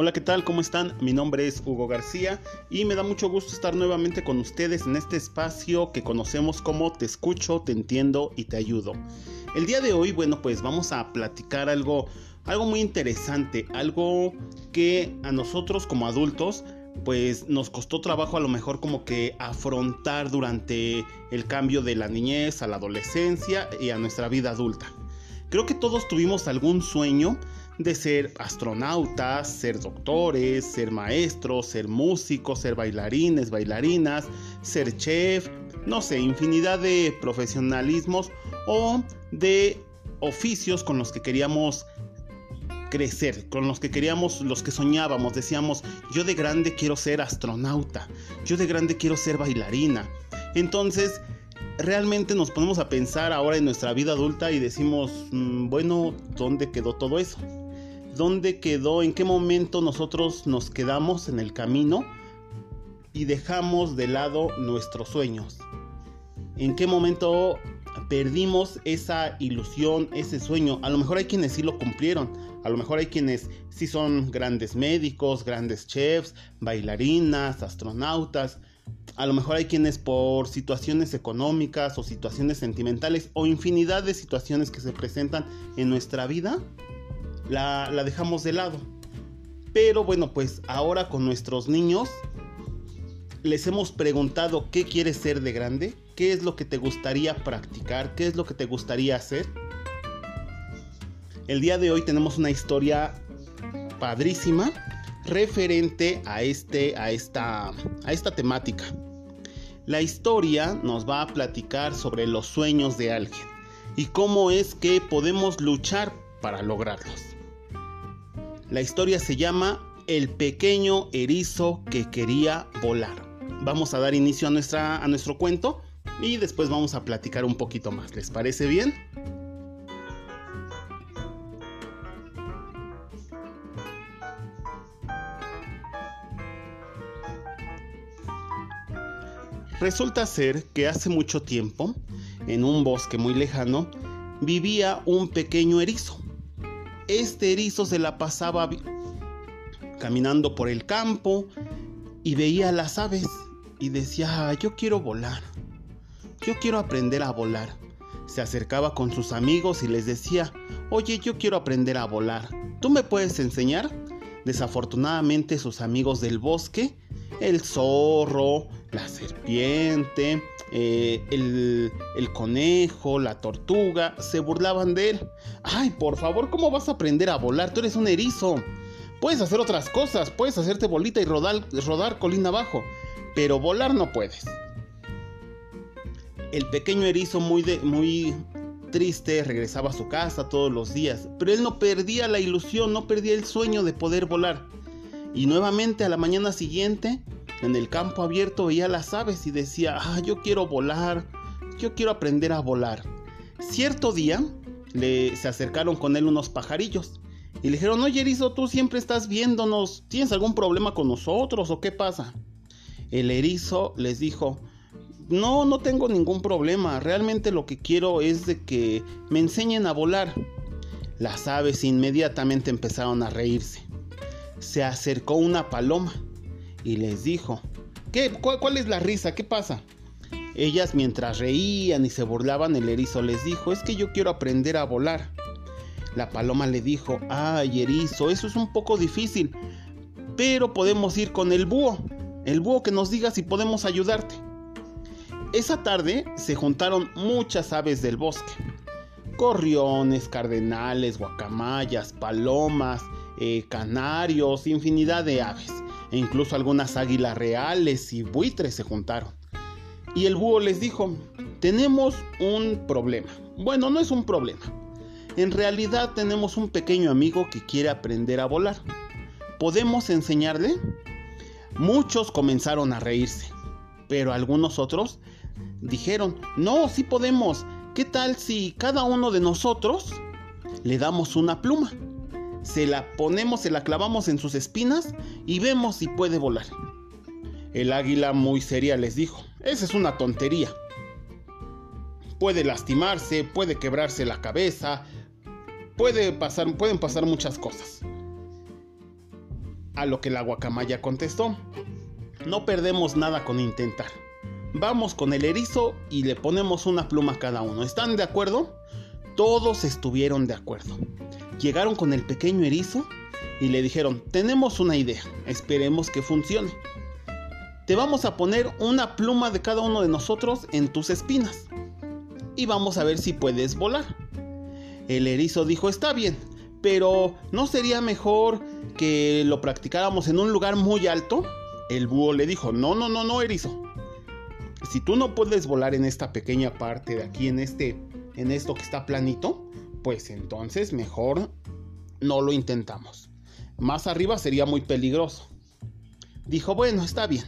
Hola, ¿qué tal? ¿Cómo están? Mi nombre es Hugo García y me da mucho gusto estar nuevamente con ustedes en este espacio que conocemos como Te escucho, te entiendo y te ayudo. El día de hoy, bueno, pues vamos a platicar algo, algo muy interesante, algo que a nosotros como adultos pues nos costó trabajo a lo mejor como que afrontar durante el cambio de la niñez a la adolescencia y a nuestra vida adulta. Creo que todos tuvimos algún sueño de ser astronautas, ser doctores, ser maestros, ser músicos, ser bailarines, bailarinas, ser chef, no sé, infinidad de profesionalismos o de oficios con los que queríamos crecer, con los que queríamos, los que soñábamos, decíamos, yo de grande quiero ser astronauta, yo de grande quiero ser bailarina. Entonces, realmente nos ponemos a pensar ahora en nuestra vida adulta y decimos, mm, bueno, ¿dónde quedó todo eso? Dónde quedó, en qué momento nosotros nos quedamos en el camino y dejamos de lado nuestros sueños. En qué momento perdimos esa ilusión, ese sueño. A lo mejor hay quienes sí lo cumplieron. A lo mejor hay quienes sí son grandes médicos, grandes chefs, bailarinas, astronautas. A lo mejor hay quienes por situaciones económicas o situaciones sentimentales o infinidad de situaciones que se presentan en nuestra vida la, dejamos de lado. Pero bueno, pues ahora con nuestros niños les hemos preguntado qué quieres ser de grande, qué es lo que te gustaría practicar, qué es lo que te gustaría hacer. El día de hoy tenemos una historia padrísima referente a, este, a, esta, a esta temática. La historia nos va a platicar sobre los sueños de alguien y cómo es que podemos luchar para lograrlos. La historia se llama El pequeño erizo que quería volar. Vamos a dar inicio a, nuestra, a nuestro cuento y después vamos a platicar un poquito más. ¿Les parece bien? Resulta ser que hace mucho tiempo, en un bosque muy lejano, vivía un pequeño erizo este erizo se la pasaba caminando por el campo y veía las aves y decía, ah, yo quiero volar, yo quiero aprender a volar. Se acercaba con sus amigos y les decía, oye, yo quiero aprender a volar, ¿tú me puedes enseñar? Desafortunadamente sus amigos del bosque, el zorro, la serpiente, eh, el, el, conejo, la tortuga, se burlaban de él. Ay, por favor, ¿cómo vas a aprender a volar? Tú eres un erizo. Puedes hacer otras cosas, puedes hacerte bolita y rodar, rodar colina abajo, pero volar no puedes. El pequeño erizo muy, muy triste regresaba a su casa todos los días, pero él no perdía la ilusión, no perdía el sueño de poder volar. Y nuevamente a la mañana siguiente en el campo abierto veía las aves y decía, ah, yo quiero volar, yo quiero aprender a volar. Cierto día le, se acercaron con él unos pajarillos y le dijeron, oye erizo, tú siempre estás viéndonos, ¿tienes algún problema con nosotros o qué pasa? El erizo les dijo, no, no tengo ningún problema, realmente lo que quiero es de que me enseñen a volar. Las aves inmediatamente empezaron a reírse. Se acercó una paloma y les dijo, ¿qué? ¿Cuál, es la risa? ¿Qué pasa? Ellas mientras reían y se burlaban, el erizo les dijo, es que yo quiero aprender a volar. La paloma le dijo, ay erizo, eso es un poco difícil, pero podemos ir con el búho, el búho que nos diga si podemos ayudarte. Esa tarde se juntaron muchas aves del bosque, corriones, cardenales, guacamayas, palomas, eh, canarios, infinidad de aves e incluso algunas águilas reales y buitres se juntaron. Y el búho les dijo, tenemos un problema. Bueno, no es un problema. En realidad tenemos un pequeño amigo que quiere aprender a volar. ¿Podemos enseñarle? Muchos comenzaron a reírse, pero algunos otros dijeron, no, sí podemos. ¿Qué tal si cada uno de nosotros le damos una pluma? Se la ponemos, se la clavamos en sus espinas y vemos si puede volar. El águila muy seria les dijo, esa es una tontería. Puede lastimarse, puede quebrarse la cabeza, puede pasar, pueden pasar muchas cosas. A lo que la guacamaya contestó, no perdemos nada con intentar. Vamos con el erizo y le ponemos una pluma a cada uno. ¿Están de acuerdo? Todos estuvieron de acuerdo. Llegaron con el pequeño erizo y le dijeron, tenemos una idea, esperemos que funcione. Te vamos a poner una pluma de cada uno de nosotros en tus espinas y vamos a ver si puedes volar. El erizo dijo, está bien, pero ¿no sería mejor que lo practicáramos en un lugar muy alto? El búho le dijo, no, no, no, no, erizo. Si tú no puedes volar en esta pequeña parte de aquí, en este, en esto que está planito, pues entonces mejor no lo intentamos. Más arriba sería muy peligroso. Dijo, bueno, está bien.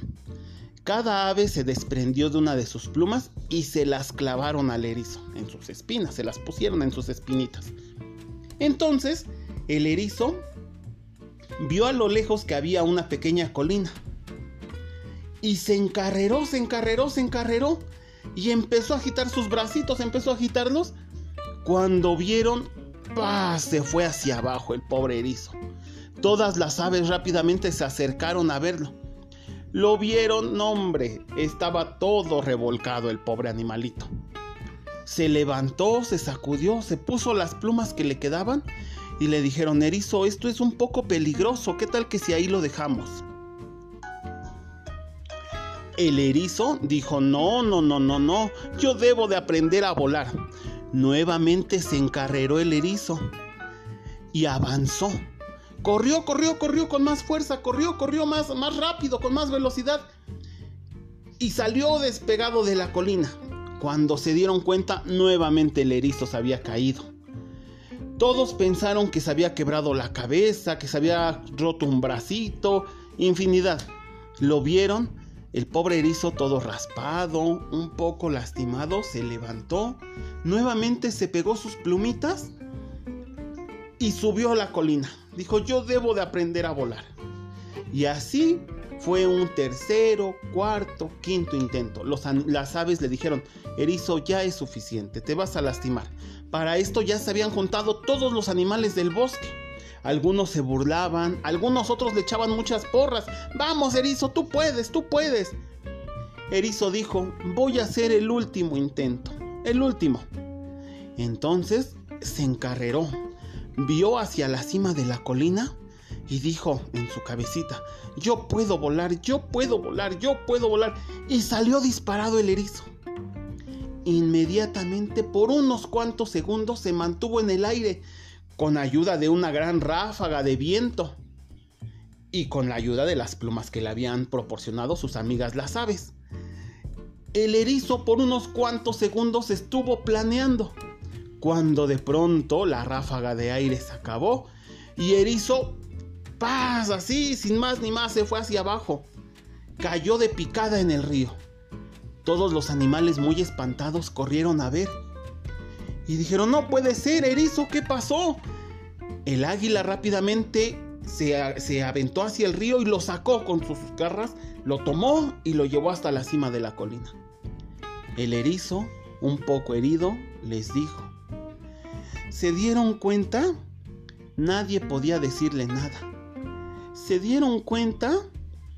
Cada ave se desprendió de una de sus plumas y se las clavaron al erizo en sus espinas, se las pusieron en sus espinitas. Entonces, el erizo vio a lo lejos que había una pequeña colina. Y se encarreró, se encarreró, se encarreró. Y empezó a agitar sus bracitos, empezó a agitarlos. Cuando vieron, ¡pah! se fue hacia abajo el pobre erizo. Todas las aves rápidamente se acercaron a verlo. Lo vieron, hombre, estaba todo revolcado el pobre animalito. Se levantó, se sacudió, se puso las plumas que le quedaban y le dijeron, Erizo, esto es un poco peligroso, ¿qué tal que si ahí lo dejamos? El erizo dijo, no, no, no, no, no, yo debo de aprender a volar. Nuevamente se encarreró el erizo y avanzó. Corrió, corrió, corrió con más fuerza, corrió, corrió más, más rápido, con más velocidad. Y salió despegado de la colina. Cuando se dieron cuenta, nuevamente el erizo se había caído. Todos pensaron que se había quebrado la cabeza, que se había roto un bracito, infinidad. Lo vieron, el pobre erizo todo raspado, un poco lastimado, se levantó, nuevamente se pegó sus plumitas y subió a la colina. Dijo, yo debo de aprender a volar. Y así fue un tercero, cuarto, quinto intento. las aves le dijeron, Erizo, ya es suficiente, te vas a lastimar. Para esto ya se habían juntado todos los animales del bosque. Algunos se burlaban, algunos otros le echaban muchas porras. Vamos, Erizo, tú puedes, tú puedes. Erizo dijo, voy a hacer el último intento, el último. Entonces se encarreró, vio hacia la cima de la colina y dijo en su cabecita, yo puedo volar, yo puedo volar, yo puedo volar. Y salió disparado el erizo. Inmediatamente, por unos cuantos segundos, se mantuvo en el aire con ayuda de una gran ráfaga de viento y con la ayuda de las plumas que le habían proporcionado sus amigas las aves. El erizo por unos cuantos segundos estuvo planeando, cuando de pronto la ráfaga de aire se acabó y Erizo ¡Paz! Así, sin más ni más, se fue hacia abajo. Cayó de picada en el río. Todos los animales muy espantados corrieron a ver. Y dijeron, no puede ser, erizo, ¿qué pasó? El águila rápidamente se, se, aventó hacia el río y lo sacó con sus garras, lo tomó y lo llevó hasta la cima de la colina. El erizo, un poco herido, les dijo, ¿se dieron cuenta? Nadie podía decirle nada se dieron cuenta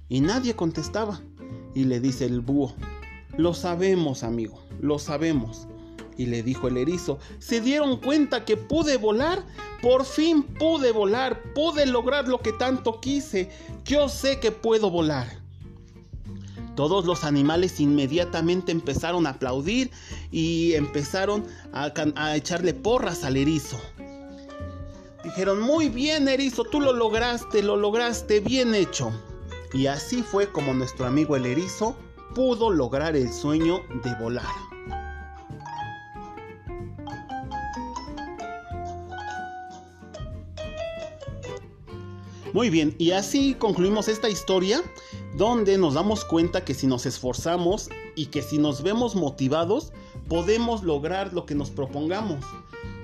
y nadie contestaba. Y le dice el búho, lo sabemos amigo, lo sabemos. Y le dijo el erizo, ¿se dieron cuenta que pude volar? Por fin pude volar, pude lograr lo que tanto quise. Yo sé que puedo volar. Todos los animales inmediatamente empezaron a aplaudir y empezaron a, a echarle porras al erizo. Dijeron, muy bien, Erizo, tú lo lograste, lo lograste, bien hecho. Y así fue como nuestro amigo el Erizo pudo lograr el sueño de volar. Muy bien, y así concluimos esta historia donde nos damos cuenta que si nos esforzamos y que si nos vemos motivados, podemos lograr lo que nos propongamos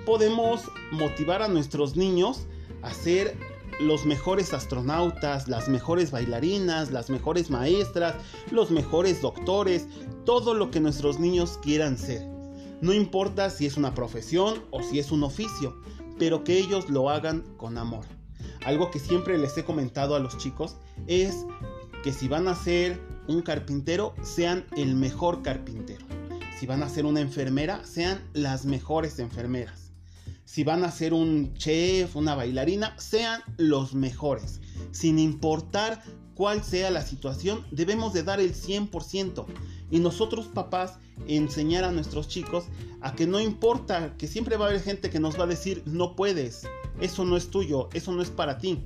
podemos motivar a nuestros niños a ser los mejores astronautas, las mejores bailarinas, las mejores maestras, los mejores doctores, todo lo que nuestros niños quieran ser. No importa si es una profesión o si es un oficio, pero que ellos lo hagan con amor. Algo que siempre les he comentado a los chicos es que si van a ser un carpintero, sean el mejor carpintero. Si van a ser una enfermera, sean las mejores enfermeras. Si van a ser un chef, una bailarina, sean los mejores. Sin importar cuál sea la situación, debemos de dar el 100%. Y nosotros papás enseñar a nuestros chicos a que no importa, que siempre va a haber gente que nos va a decir, no puedes, eso no es tuyo, eso no es para ti.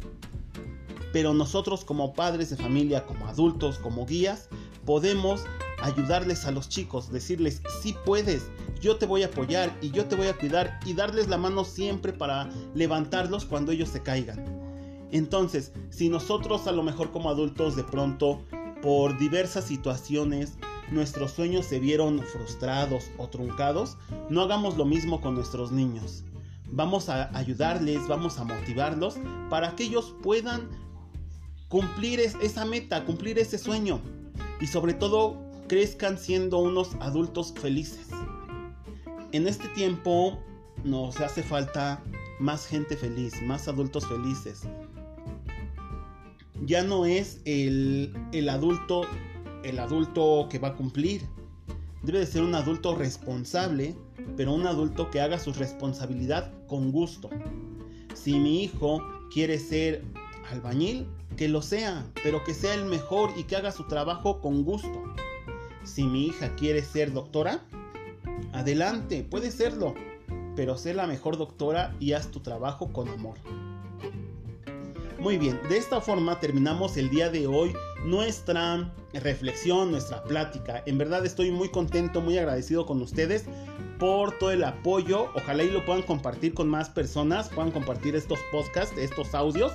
Pero nosotros como padres de familia, como adultos, como guías, podemos ayudarles a los chicos, decirles, sí puedes, yo te voy a apoyar y yo te voy a cuidar y darles la mano siempre para levantarlos cuando ellos se caigan. Entonces, si nosotros a lo mejor como adultos de pronto, por diversas situaciones, nuestros sueños se vieron frustrados o truncados, no hagamos lo mismo con nuestros niños. Vamos a ayudarles, vamos a motivarlos para que ellos puedan cumplir esa meta, cumplir ese sueño y sobre todo crezcan siendo unos adultos felices. En este tiempo nos hace falta más gente feliz, más adultos felices. Ya no es el, el adulto el adulto que va a cumplir. Debe de ser un adulto responsable, pero un adulto que haga su responsabilidad con gusto. Si mi hijo quiere ser albañil, que lo sea, pero que sea el mejor y que haga su trabajo con gusto. Si mi hija quiere ser doctora, adelante, puede serlo, pero sé la mejor doctora y haz tu trabajo con amor. Muy bien, de esta forma terminamos el día de hoy nuestra reflexión, nuestra plática. En verdad estoy muy contento, muy agradecido con ustedes por todo el apoyo. Ojalá y lo puedan compartir con más personas, puedan compartir estos podcasts, estos audios,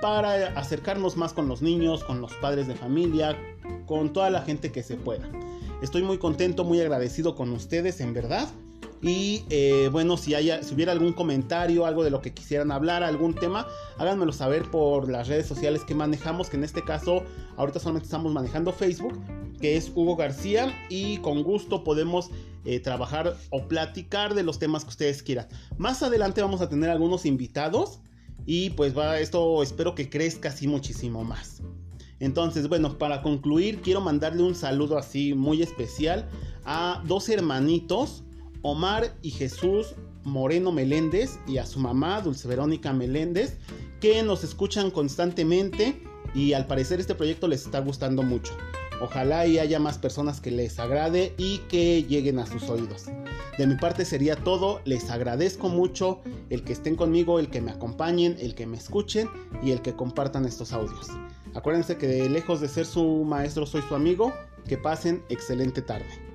para acercarnos más con los niños, con los padres de familia, con toda la gente que se pueda. Estoy muy contento, muy agradecido con ustedes, en verdad. Y eh, bueno, si, haya, si hubiera algún comentario, algo de lo que quisieran hablar, algún tema, háganmelo saber por las redes sociales que manejamos, que en este caso ahorita solamente estamos manejando Facebook, que es Hugo García, y con gusto podemos eh, trabajar o platicar de los temas que ustedes quieran. Más adelante vamos a tener algunos invitados y pues va, esto espero que crezca así muchísimo más. Entonces, bueno, para concluir, quiero mandarle un saludo así muy especial a dos hermanitos Omar y Jesús Moreno Meléndez y a su mamá, Dulce Verónica Meléndez, que nos escuchan constantemente y al parecer este proyecto les está gustando mucho. Ojalá y haya más personas que les agrade y que lleguen a sus oídos. De mi parte sería todo, les agradezco mucho el que estén conmigo, el que me acompañen, el que me escuchen y el que compartan estos audios. Acuérdense que lejos de ser su maestro soy su amigo, que pasen excelente tarde.